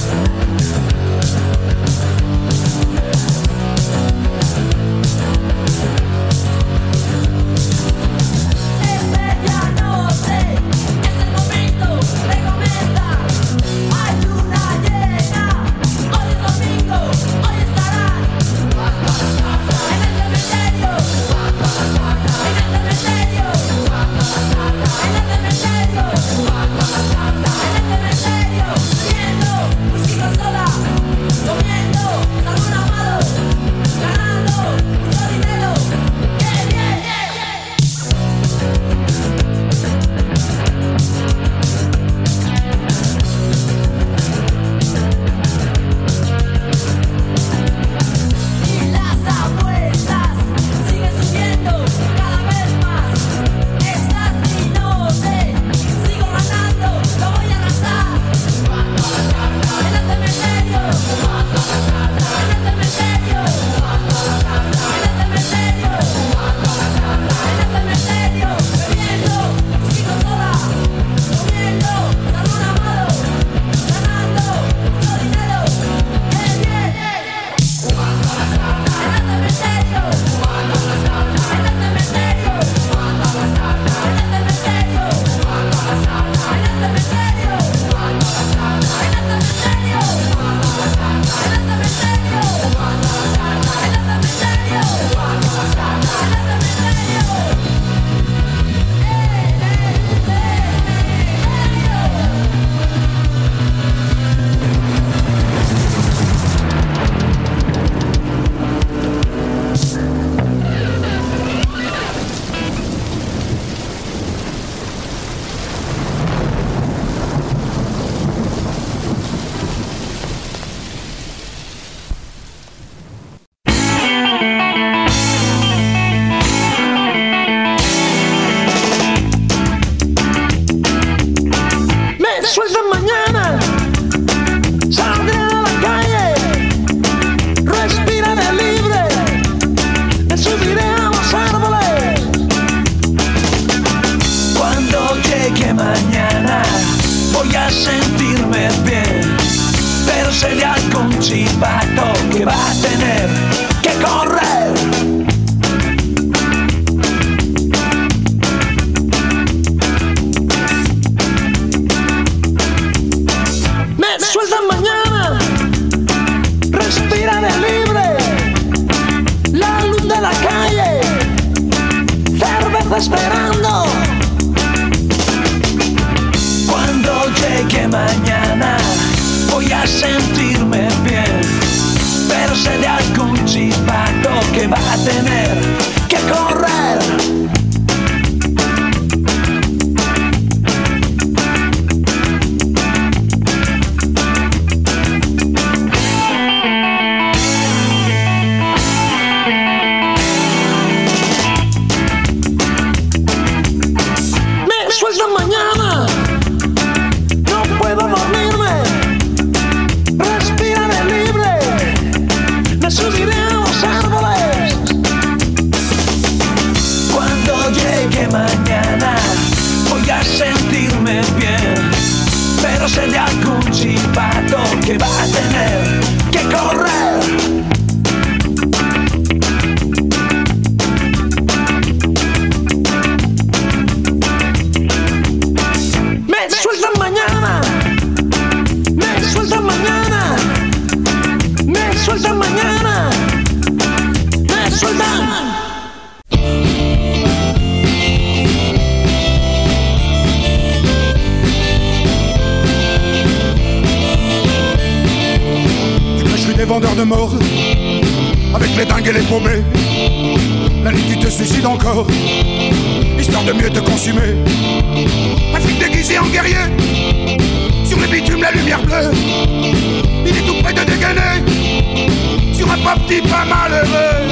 Thanks. vendeurs de mort, avec les dingues et les paumés. La nuit, tu te suicides encore, histoire de mieux te consumer. Un flic déguisé en guerrier, sur le bitume, la lumière bleue. Il est tout près de dégainer, sur un pas petit, pas malheureux.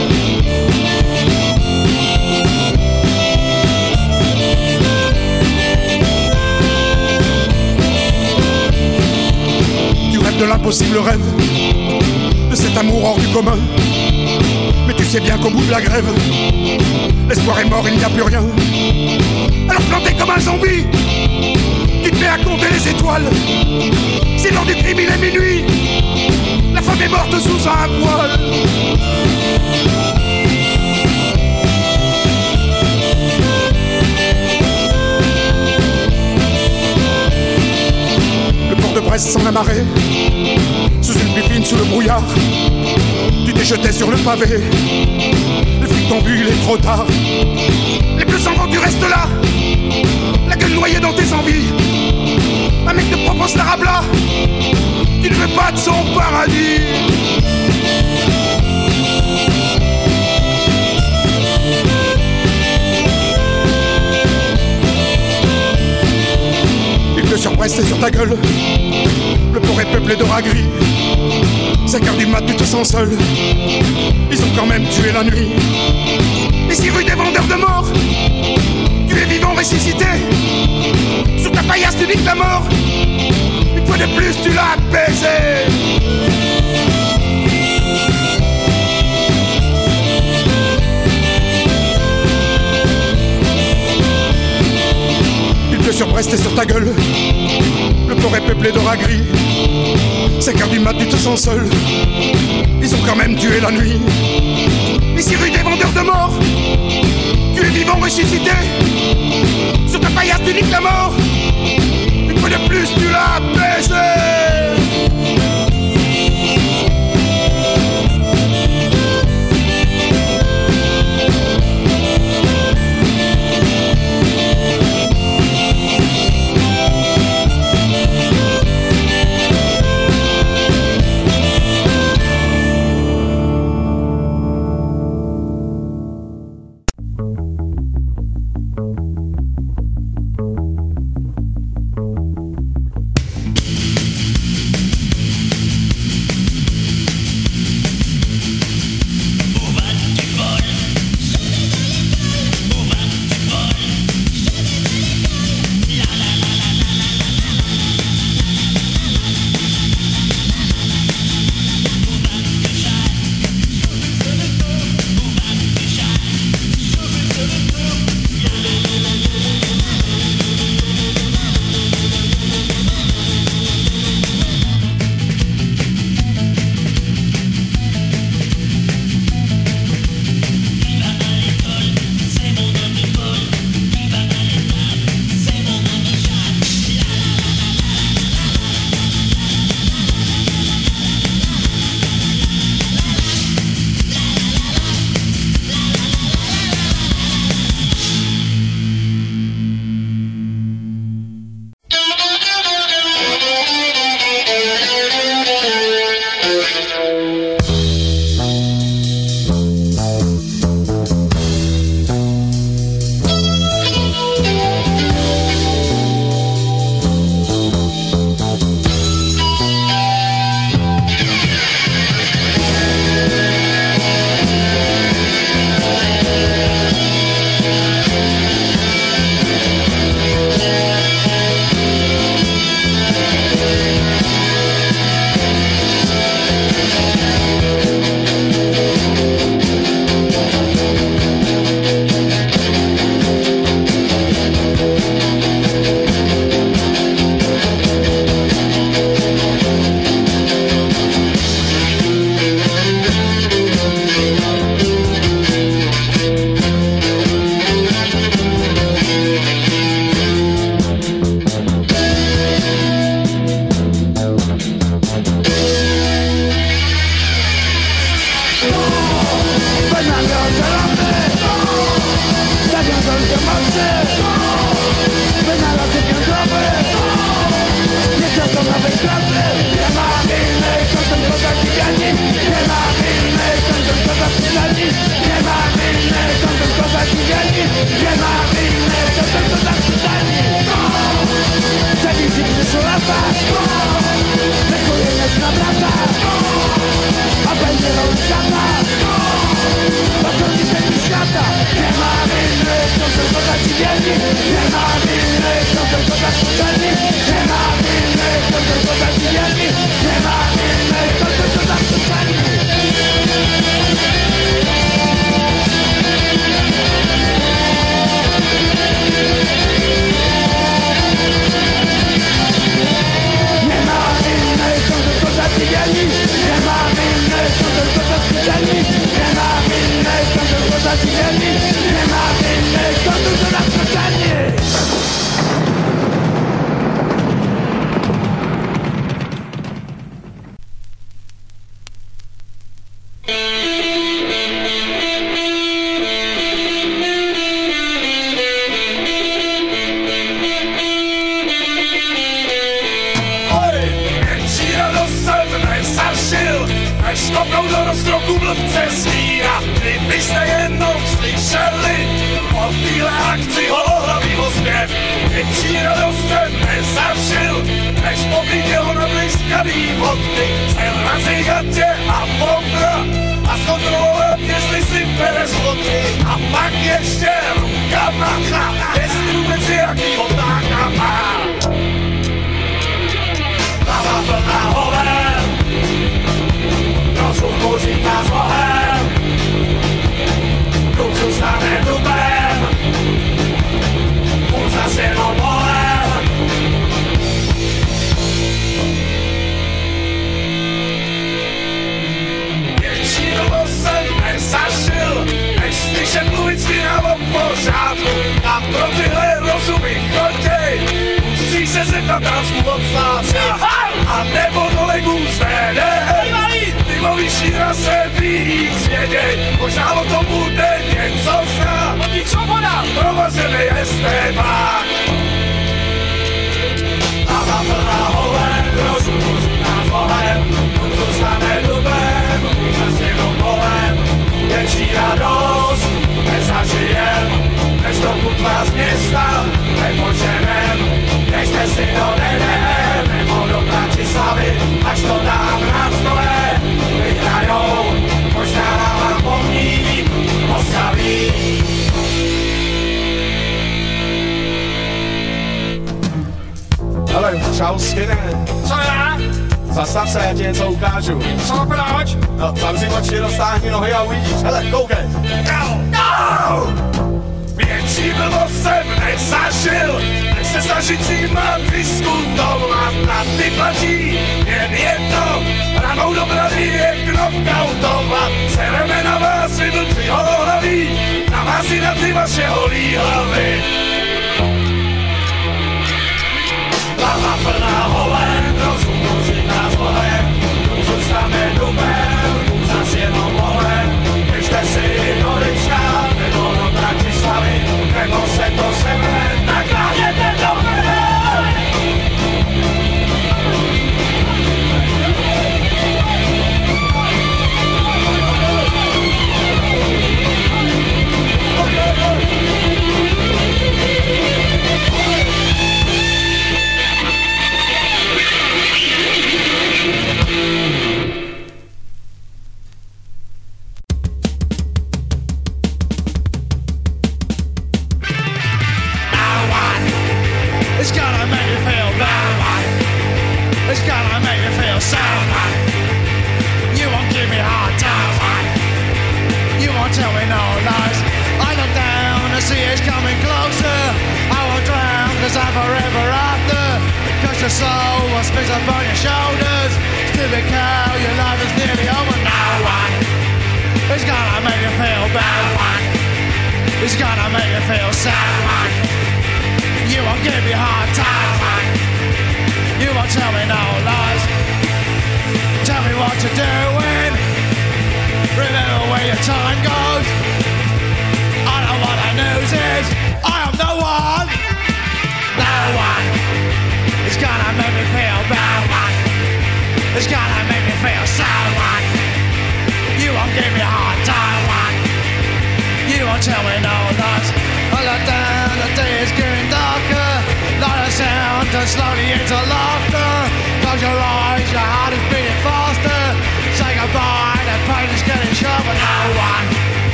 Tu rêves de l'impossible rêve amour hors du commun. Mais tu sais bien qu'au bout de la grève, l'espoir est mort, il n'y a plus rien. Alors planté comme un zombie, tu te mets à compter les étoiles. C'est l'heure du crime, il est minuit. La femme est morte sous un voile. Le port de Brest s'en a marré fine, sous le brouillard. Tu t'es jeté sur le pavé. Les flics t'ont vu, il est trop tard. Les s'en vont, tu restes là. La gueule noyée dans tes envies. Un mec te propose la rabla. Tu ne veux pas de son paradis. Il pleut sur Brest et sur ta gueule. Le port est peuplé de rats. 5 heures du mat, tu te sens seul. Ils ont quand même tué la nuit. Ici, rue des vendeurs de mort. Tu es vivant ressuscité. Sur ta paillasse, tu dis que la mort. Une fois de plus, tu l'as baisé. Il pleut sur Brest sur ta gueule. Port est peuplé de gris. 5 heures du mat, tu te seul. Ils ont quand même tué la nuit. Ici, rue des vendeurs de mort. Tu es vivant ressuscité. Sur ta paillasse, tu niques la mort. Une fois de plus, tu l'as baisé. Kopnou do rozkroku blbce sníra. Kdybyste jednou slyšeli o téhle akci holohlavýho zpěv, větší radost jsem nezažil, než popít jeho nablízkaný vodky, cel na cigatě a pondra a zkontrolovat, jestli si bere zlotky a pak ještě ruka macha, jestli vůbec jaký otáka má. Hlava plná hover, rozhudku říká s bohem, Klucu stane dubem, on zas jenom bolem. Větší dobu jsem nezažil, než slyšet mluvit s o pořádku. A pro tyhle rozumy choděj, musí se zeptat Dansku od Sláca. A nebo kolegů z TDR, zajímavější na se víc vědět, možná o tom bude něco znát. Od nich svoboda! Provazený estébák. Hlava plná holem, rozum nás bohem, on zůstane dubem, za stěnou polem, větší radost, nezažijem, než to put vás města, nepoženem, než jste si to nedem, nebo do práci slavy, až to dám na stole. Hele, čau skinne, Co já? zastav se, já ti něco ukážu. Co proč? No, zavři oči, roztáhni nohy a uvidíš. Hele, koukej. No! No! Větší blbost jsem nezažil, než se snažit s nima diskutovat na ty platí. Jen jedno, ranou do brady je knockoutovat. Sereme na vás, vy blbci holohlaví, na vás i na ty vaše holí hlavy.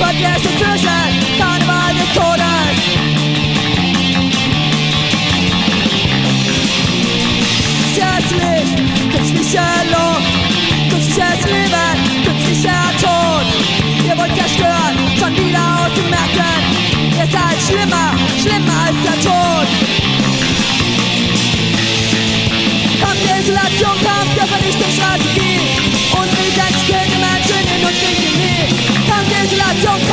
Vergesst und fürchtet, Karneval des Todes. Künstliches Licht, künstliche Luft, künstliches Leben, künstlicher Tod. Ihr wollt zerstören, schon wieder auszumerken. Ihr seid schlimmer, schlimmer als der Tod. Kampf der Isolation, Kampf der Vernichtungsstrategie. ventilation